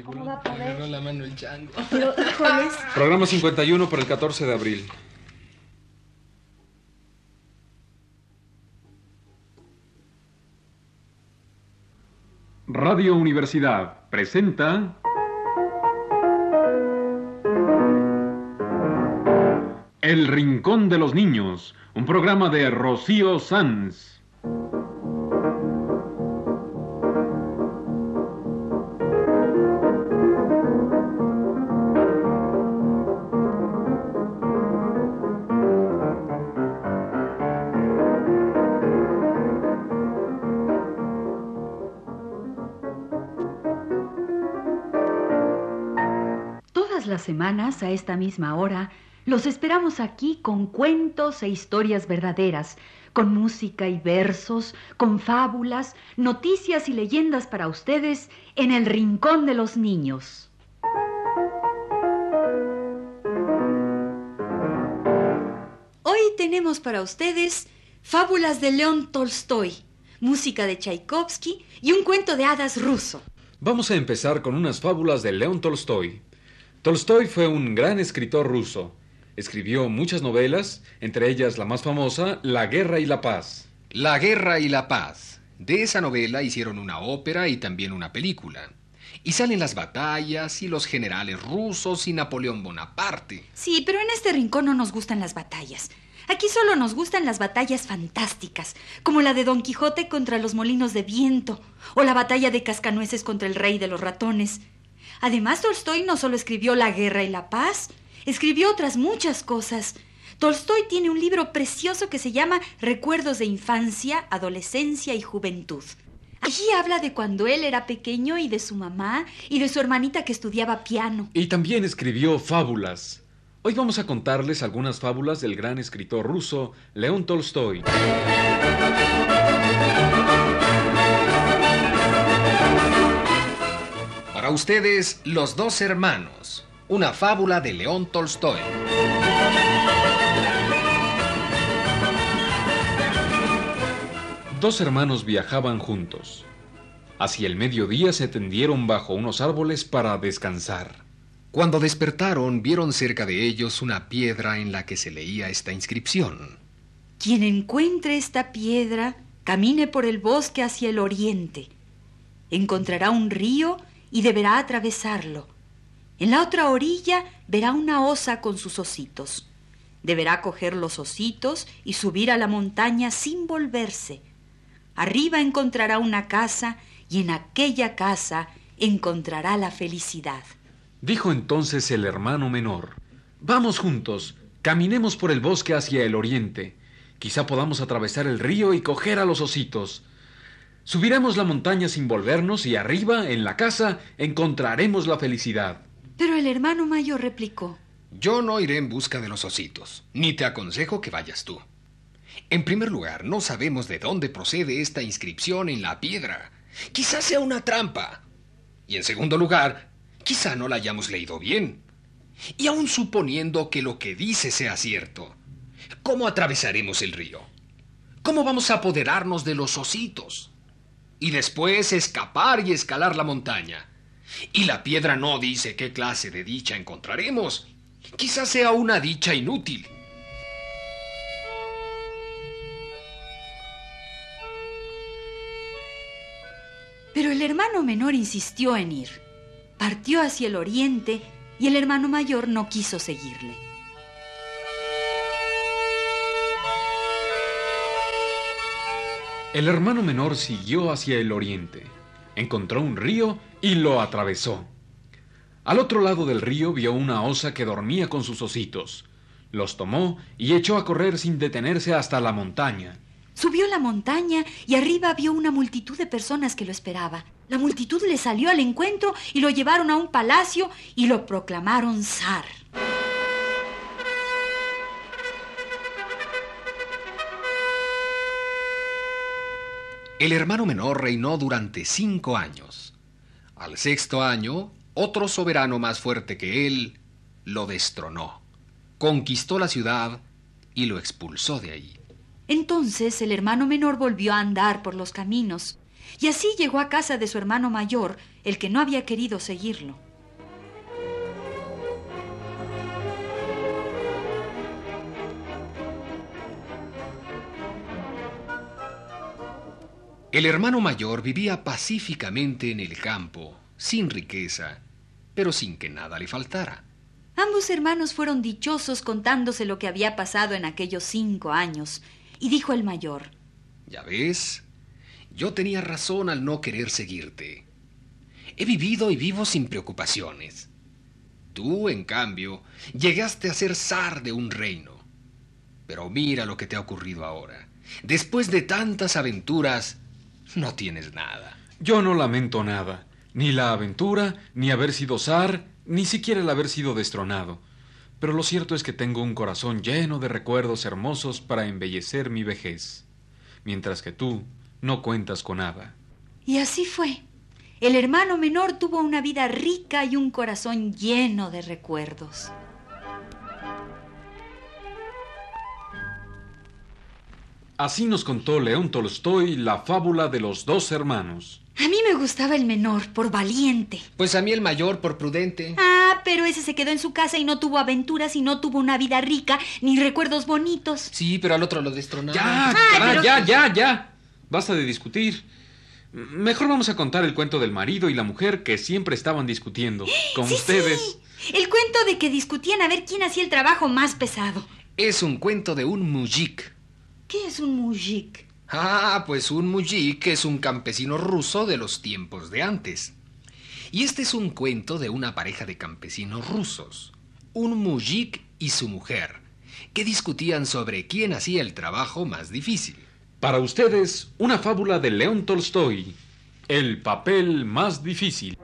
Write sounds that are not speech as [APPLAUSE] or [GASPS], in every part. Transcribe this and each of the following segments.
¿Cómo va a poder? la mano el chango. [LAUGHS] Pero. Programa 51 para el 14 de abril. Radio Universidad presenta El Rincón de los Niños, un programa de Rocío Sanz. Las semanas, a esta misma hora, los esperamos aquí con cuentos e historias verdaderas, con música y versos, con fábulas, noticias y leyendas para ustedes en el Rincón de los Niños. Hoy tenemos para ustedes fábulas de León Tolstoy, música de Tchaikovsky y un cuento de hadas ruso. Vamos a empezar con unas fábulas de León Tolstoy. Tolstoy fue un gran escritor ruso. Escribió muchas novelas, entre ellas la más famosa, La Guerra y la Paz. La guerra y la paz. De esa novela hicieron una ópera y también una película. Y salen las batallas y los generales rusos y Napoleón Bonaparte. Sí, pero en este rincón no nos gustan las batallas. Aquí solo nos gustan las batallas fantásticas, como la de Don Quijote contra los molinos de viento, o la batalla de Cascanueces contra el rey de los ratones. Además, Tolstoy no solo escribió La guerra y la paz, escribió otras muchas cosas. Tolstoy tiene un libro precioso que se llama Recuerdos de infancia, adolescencia y juventud. Allí habla de cuando él era pequeño y de su mamá y de su hermanita que estudiaba piano. Y también escribió fábulas. Hoy vamos a contarles algunas fábulas del gran escritor ruso León Tolstoy. Para ustedes, Los dos hermanos. Una fábula de León Tolstoy. Dos hermanos viajaban juntos. Hacia el mediodía se tendieron bajo unos árboles para descansar. Cuando despertaron, vieron cerca de ellos una piedra en la que se leía esta inscripción. Quien encuentre esta piedra, camine por el bosque hacia el oriente. Encontrará un río y deberá atravesarlo. En la otra orilla verá una osa con sus ositos. Deberá coger los ositos y subir a la montaña sin volverse. Arriba encontrará una casa y en aquella casa encontrará la felicidad. Dijo entonces el hermano menor, Vamos juntos, caminemos por el bosque hacia el oriente. Quizá podamos atravesar el río y coger a los ositos. Subiremos la montaña sin volvernos y arriba, en la casa, encontraremos la felicidad. Pero el hermano mayor replicó, Yo no iré en busca de los ositos, ni te aconsejo que vayas tú. En primer lugar, no sabemos de dónde procede esta inscripción en la piedra. Quizás sea una trampa. Y en segundo lugar, quizá no la hayamos leído bien. Y aun suponiendo que lo que dice sea cierto, ¿cómo atravesaremos el río? ¿Cómo vamos a apoderarnos de los ositos? Y después escapar y escalar la montaña. Y la piedra no dice qué clase de dicha encontraremos. Quizás sea una dicha inútil. Pero el hermano menor insistió en ir. Partió hacia el oriente y el hermano mayor no quiso seguirle. El hermano menor siguió hacia el oriente. Encontró un río y lo atravesó. Al otro lado del río vio una osa que dormía con sus ositos. Los tomó y echó a correr sin detenerse hasta la montaña. Subió la montaña y arriba vio una multitud de personas que lo esperaba. La multitud le salió al encuentro y lo llevaron a un palacio y lo proclamaron zar. El hermano menor reinó durante cinco años. Al sexto año, otro soberano más fuerte que él lo destronó, conquistó la ciudad y lo expulsó de ahí. Entonces el hermano menor volvió a andar por los caminos, Y así llegó a casa de su hermano mayor, el que no había querido seguirlo. El hermano mayor vivía pacíficamente en el campo, sin riqueza, pero sin que nada le faltara. Ambos hermanos fueron dichosos contándose lo que había pasado en aquellos cinco años, y dijo el mayor, Ya ves, yo tenía razón al no querer seguirte. He vivido y vivo sin preocupaciones. Tú, en cambio, llegaste a ser zar de un reino. Pero mira lo que te ha ocurrido ahora. Después de tantas aventuras, no tienes nada. Yo no lamento nada, ni la aventura, ni haber sido zar, ni siquiera el haber sido destronado. Pero lo cierto es que tengo un corazón lleno de recuerdos hermosos para embellecer mi vejez, mientras que tú no cuentas con nada. Y así fue. El hermano menor tuvo una vida rica y un corazón lleno de recuerdos. Así nos contó León Tolstoy la fábula de los dos hermanos. A mí me gustaba el menor por valiente. Pues a mí el mayor por prudente. Ah, pero ese se quedó en su casa y no tuvo aventuras y no tuvo una vida rica ni recuerdos bonitos. Sí, pero al otro lo destronaron. Ya, Ay, ya, pero- ya, ya, ya. Basta de discutir. Mejor vamos a contar el cuento del marido y la mujer que siempre estaban discutiendo. [GASPS] Con Sí, ustedes. sí. El cuento de que discutían a ver quién hacía el trabajo más pesado. Es un cuento de un mujik. ¿Qué es un mujik? Ah, pues un mujik es un campesino ruso de los tiempos de antes. Y este es un cuento de una pareja de campesinos rusos, un mujik y su mujer, que discutían sobre quién hacía el trabajo más difícil. Para ustedes, una fábula de León Tolstoy. El papel más difícil.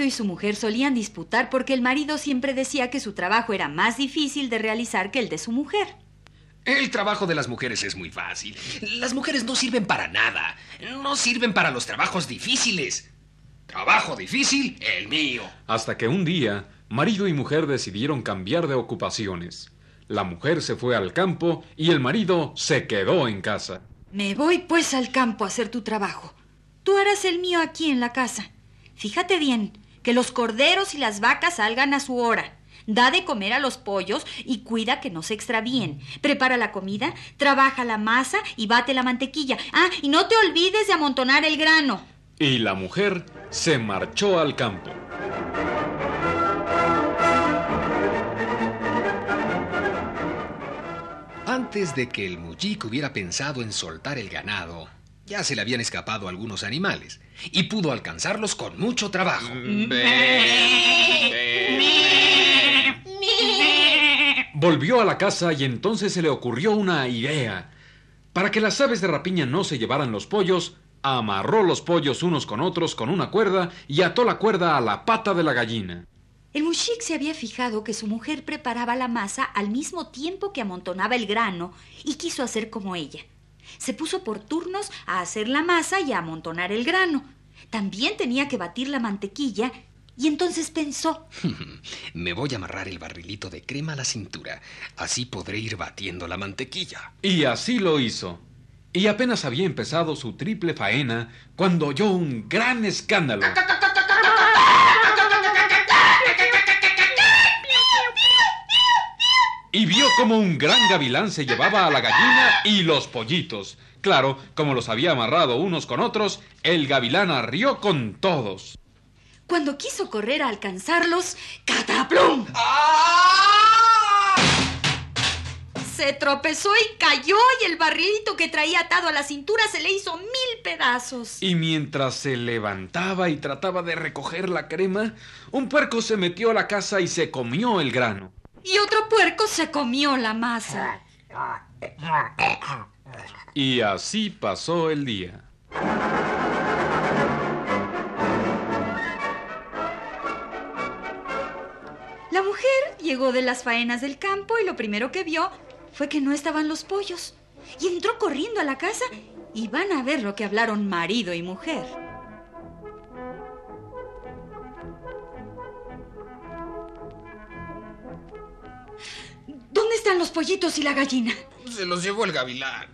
Marido y su mujer solían disputar porque el marido siempre decía que su trabajo era más difícil de realizar que el de su mujer. El trabajo de las mujeres es muy fácil. Las mujeres no sirven para nada. No sirven para los trabajos difíciles. Trabajo difícil, el mío. Hasta que un día, marido y mujer decidieron cambiar de ocupaciones. La mujer se fue al campo y el marido se quedó en casa. Me voy pues al campo a hacer tu trabajo. Tú harás el mío aquí en la casa. Fíjate bien, que los corderos y las vacas salgan a su hora. Da de comer a los pollos y cuida que no se extravíen. Prepara la comida, trabaja la masa y bate la mantequilla. Ah, y no te olvides de amontonar el grano. Y la mujer se marchó al campo. Antes de que el mujik hubiera pensado en soltar el ganado, ya se le habían escapado algunos animales y pudo alcanzarlos con mucho trabajo. Volvió a la casa y entonces se le ocurrió una idea. Para que las aves de rapiña no se llevaran los pollos, amarró los pollos unos con otros con una cuerda y ató la cuerda a la pata de la gallina. El mushik se había fijado que su mujer preparaba la masa al mismo tiempo que amontonaba el grano y quiso hacer como ella. Se puso por turnos a hacer la masa y a amontonar el grano. También tenía que batir la mantequilla y entonces pensó, [LAUGHS] Me voy a amarrar el barrilito de crema a la cintura. Así podré ir batiendo la mantequilla. Y así lo hizo. Y apenas había empezado su triple faena cuando oyó un gran escándalo. Y vio como un gran gavilán se llevaba a la gallina y los pollitos. Claro, como los había amarrado unos con otros, el gavilán arrió con todos. cuando quiso correr a alcanzarlos, ¡cataplum! Se tropezó y cayó y el barrilito que traía atado a la cintura se le hizo mil pedazos. Y mientras se levantaba y trataba de recoger la crema, un puerco se metió a la casa y se comió el grano. Y otro puerco se comió la masa. Y así pasó el día. La mujer llegó de las faenas del campo y lo primero que vio fue que no estaban los pollos. Y entró corriendo a la casa y van a ver lo que hablaron marido y mujer. Están los pollitos y la gallina? Se los llevó el gavilán.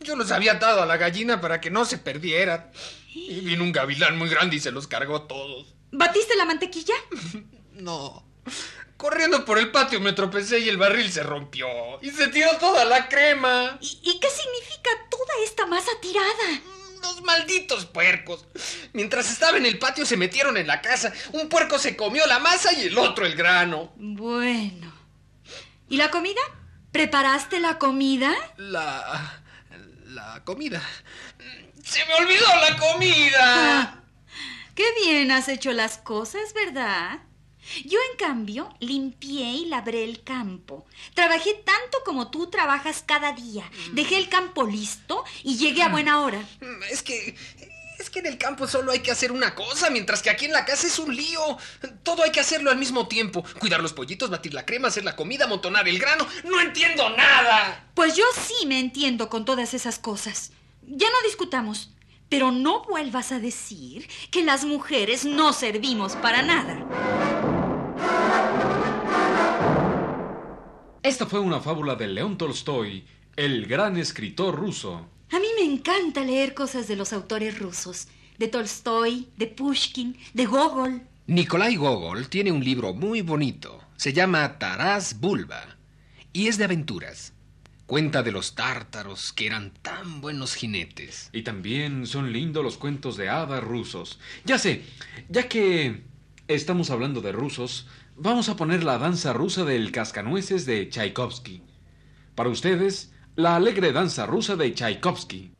Yo los había atado a la gallina para que no se perdieran. Y vino un gavilán muy grande y se los cargó todos. ¿Batiste la mantequilla? [LAUGHS] No. Corriendo por el patio me tropecé y el barril se rompió. Y se tiró toda la crema. ¿Y, y qué significa toda esta masa tirada? Los malditos puercos. Mientras estaba en el patio se metieron en la casa. Un puerco se comió la masa y el otro el grano. Bueno. ¿Y la comida? ¿Preparaste la comida? La... la comida. Se me olvidó la comida. Ah, qué bien has hecho las cosas, ¿verdad? Yo, en cambio, limpié y labré el campo. Trabajé tanto como tú trabajas cada día. Dejé el campo listo y llegué a buena hora. Es que... Es que en el campo solo hay que hacer una cosa, mientras que aquí en la casa es un lío. Todo hay que hacerlo al mismo tiempo. Cuidar los pollitos, batir la crema, hacer la comida, amontonar el grano. No entiendo nada. Pues yo sí me entiendo con todas esas cosas. Ya no discutamos. Pero no vuelvas a decir que las mujeres no servimos para nada. Esta fue una fábula de León Tolstoy, el gran escritor ruso. A mí me encanta leer cosas de los autores rusos, de Tolstoy, de Pushkin, de Gogol. Nikolai Gogol tiene un libro muy bonito. Se llama Taras Bulba y es de aventuras. Cuenta de los tártaros que eran tan buenos jinetes. Y también son lindos los cuentos de hadas rusos. Ya sé, ya que estamos hablando de rusos, vamos a poner la danza rusa del cascanueces de Tchaikovsky. Para ustedes, la alegre danza rusa de Tchaikovsky.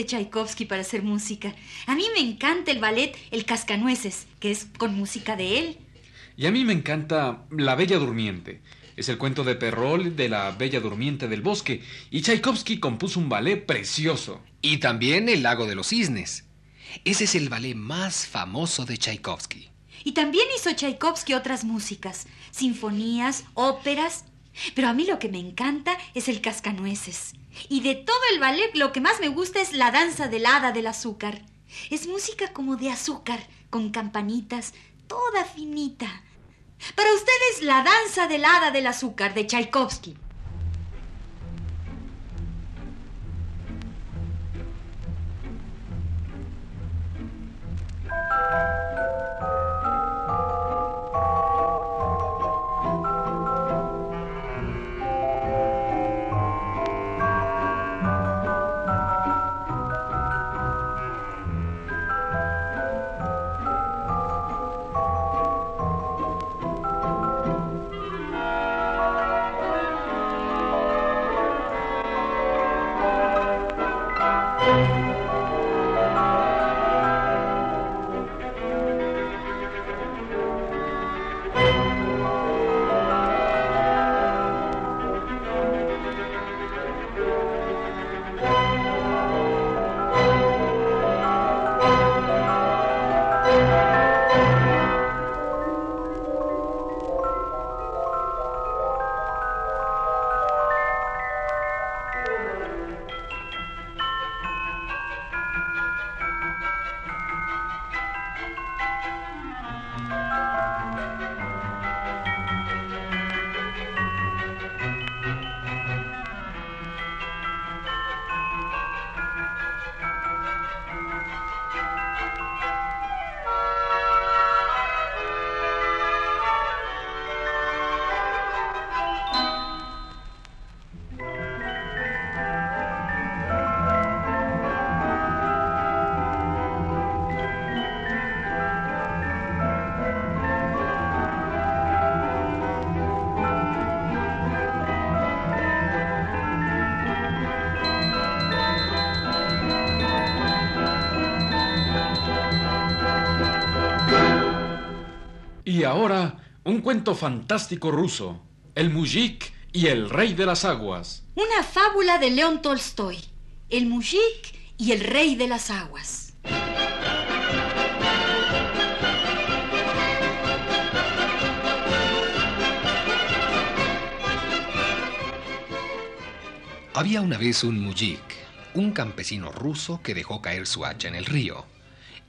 Este Tchaikovsky para hacer música. A mí me encanta el ballet El Cascanueces, que es con música de él. Y a mí me encanta La Bella Durmiente. Es el cuento de Perrol de la Bella Durmiente del Bosque. Y Tchaikovsky compuso un ballet precioso. Y también El lago de los cisnes. Ese es el ballet más famoso de Tchaikovsky. Y también hizo Tchaikovsky otras músicas, sinfonías, óperas. Pero a mí lo que me encanta es el cascanueces. Y de todo el ballet lo que más me gusta es la danza del hada del azúcar. Es música como de azúcar, con campanitas, toda finita. Para ustedes la danza del hada del azúcar de Tchaikovsky. Ahora, un cuento fantástico ruso, El Mujik y el Rey de las Aguas. Una fábula de León Tolstoy, El Mujik y el Rey de las Aguas. Había una vez un mujik, un campesino ruso que dejó caer su hacha en el río,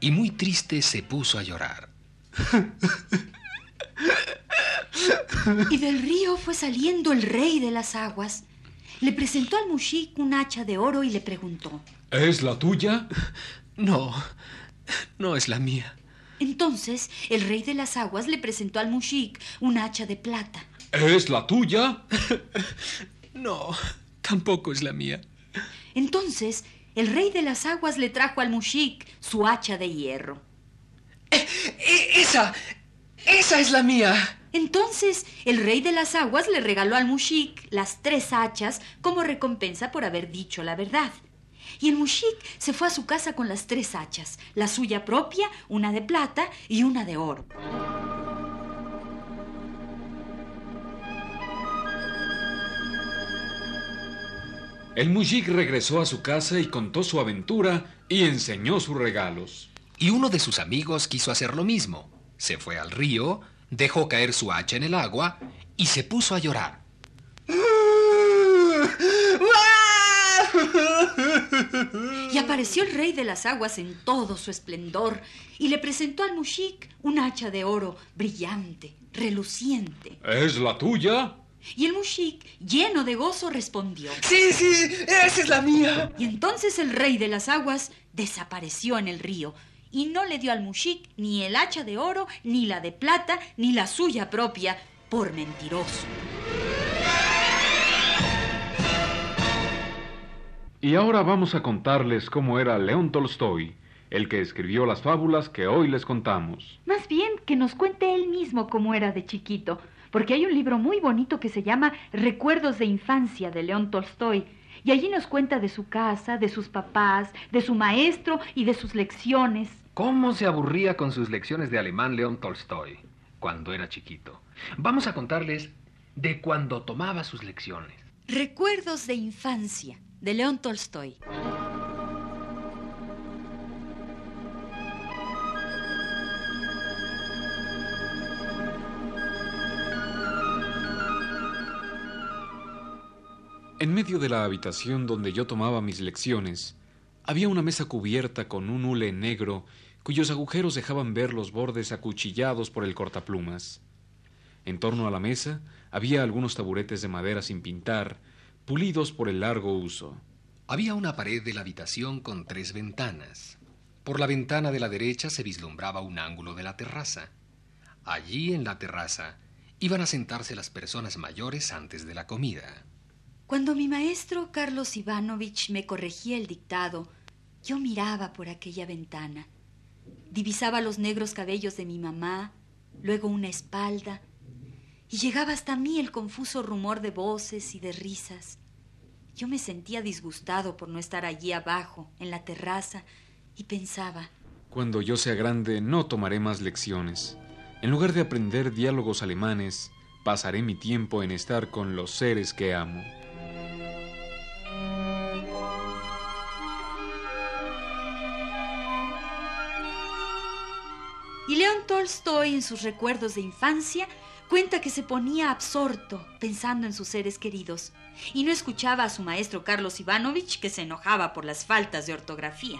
y muy triste se puso a llorar. [LAUGHS] Y del río fue saliendo el rey de las aguas. Le presentó al mushik un hacha de oro y le preguntó. ¿Es la tuya? No, no es la mía. Entonces el rey de las aguas le presentó al mushik un hacha de plata. ¿Es la tuya? No, tampoco es la mía. Entonces el rey de las aguas le trajo al mushik su hacha de hierro. E- esa, esa es la mía. Entonces el rey de las aguas le regaló al mushik las tres hachas como recompensa por haber dicho la verdad. Y el mushik se fue a su casa con las tres hachas, la suya propia, una de plata y una de oro. El Mujik regresó a su casa y contó su aventura y enseñó sus regalos. Y uno de sus amigos quiso hacer lo mismo. Se fue al río, dejó caer su hacha en el agua y se puso a llorar. Y apareció el rey de las aguas en todo su esplendor y le presentó al mushik un hacha de oro brillante, reluciente. ¿Es la tuya? Y el mushik, lleno de gozo, respondió. Sí, sí, esa es la mía. Y entonces el rey de las aguas desapareció en el río y no le dio al mushik ni el hacha de oro, ni la de plata, ni la suya propia, por mentiroso. Y ahora vamos a contarles cómo era León Tolstoy, el que escribió las fábulas que hoy les contamos. Más bien que nos cuente él mismo cómo era de chiquito, porque hay un libro muy bonito que se llama Recuerdos de Infancia de León Tolstoy. Y allí nos cuenta de su casa, de sus papás, de su maestro y de sus lecciones. ¿Cómo se aburría con sus lecciones de alemán León Tolstoy cuando era chiquito? Vamos a contarles de cuando tomaba sus lecciones. Recuerdos de infancia de León Tolstoy. En medio de la habitación donde yo tomaba mis lecciones, había una mesa cubierta con un hule negro cuyos agujeros dejaban ver los bordes acuchillados por el cortaplumas. En torno a la mesa había algunos taburetes de madera sin pintar, pulidos por el largo uso. Había una pared de la habitación con tres ventanas. Por la ventana de la derecha se vislumbraba un ángulo de la terraza. Allí en la terraza iban a sentarse las personas mayores antes de la comida. Cuando mi maestro Carlos Ivanovich me corregía el dictado, yo miraba por aquella ventana. Divisaba los negros cabellos de mi mamá, luego una espalda, y llegaba hasta mí el confuso rumor de voces y de risas. Yo me sentía disgustado por no estar allí abajo, en la terraza, y pensaba, Cuando yo sea grande no tomaré más lecciones. En lugar de aprender diálogos alemanes, pasaré mi tiempo en estar con los seres que amo. Tolstoy, en sus recuerdos de infancia, cuenta que se ponía absorto pensando en sus seres queridos y no escuchaba a su maestro Carlos Ivanovich que se enojaba por las faltas de ortografía.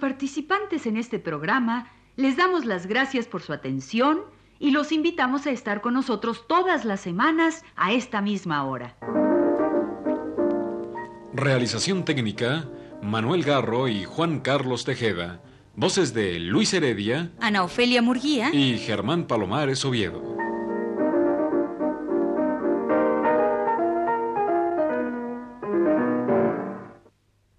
Participantes en este programa les damos las gracias por su atención y los invitamos a estar con nosotros todas las semanas a esta misma hora. Realización técnica, Manuel Garro y Juan Carlos Tejeda. Voces de Luis Heredia Ana Ofelia Murguía y Germán Palomares Oviedo.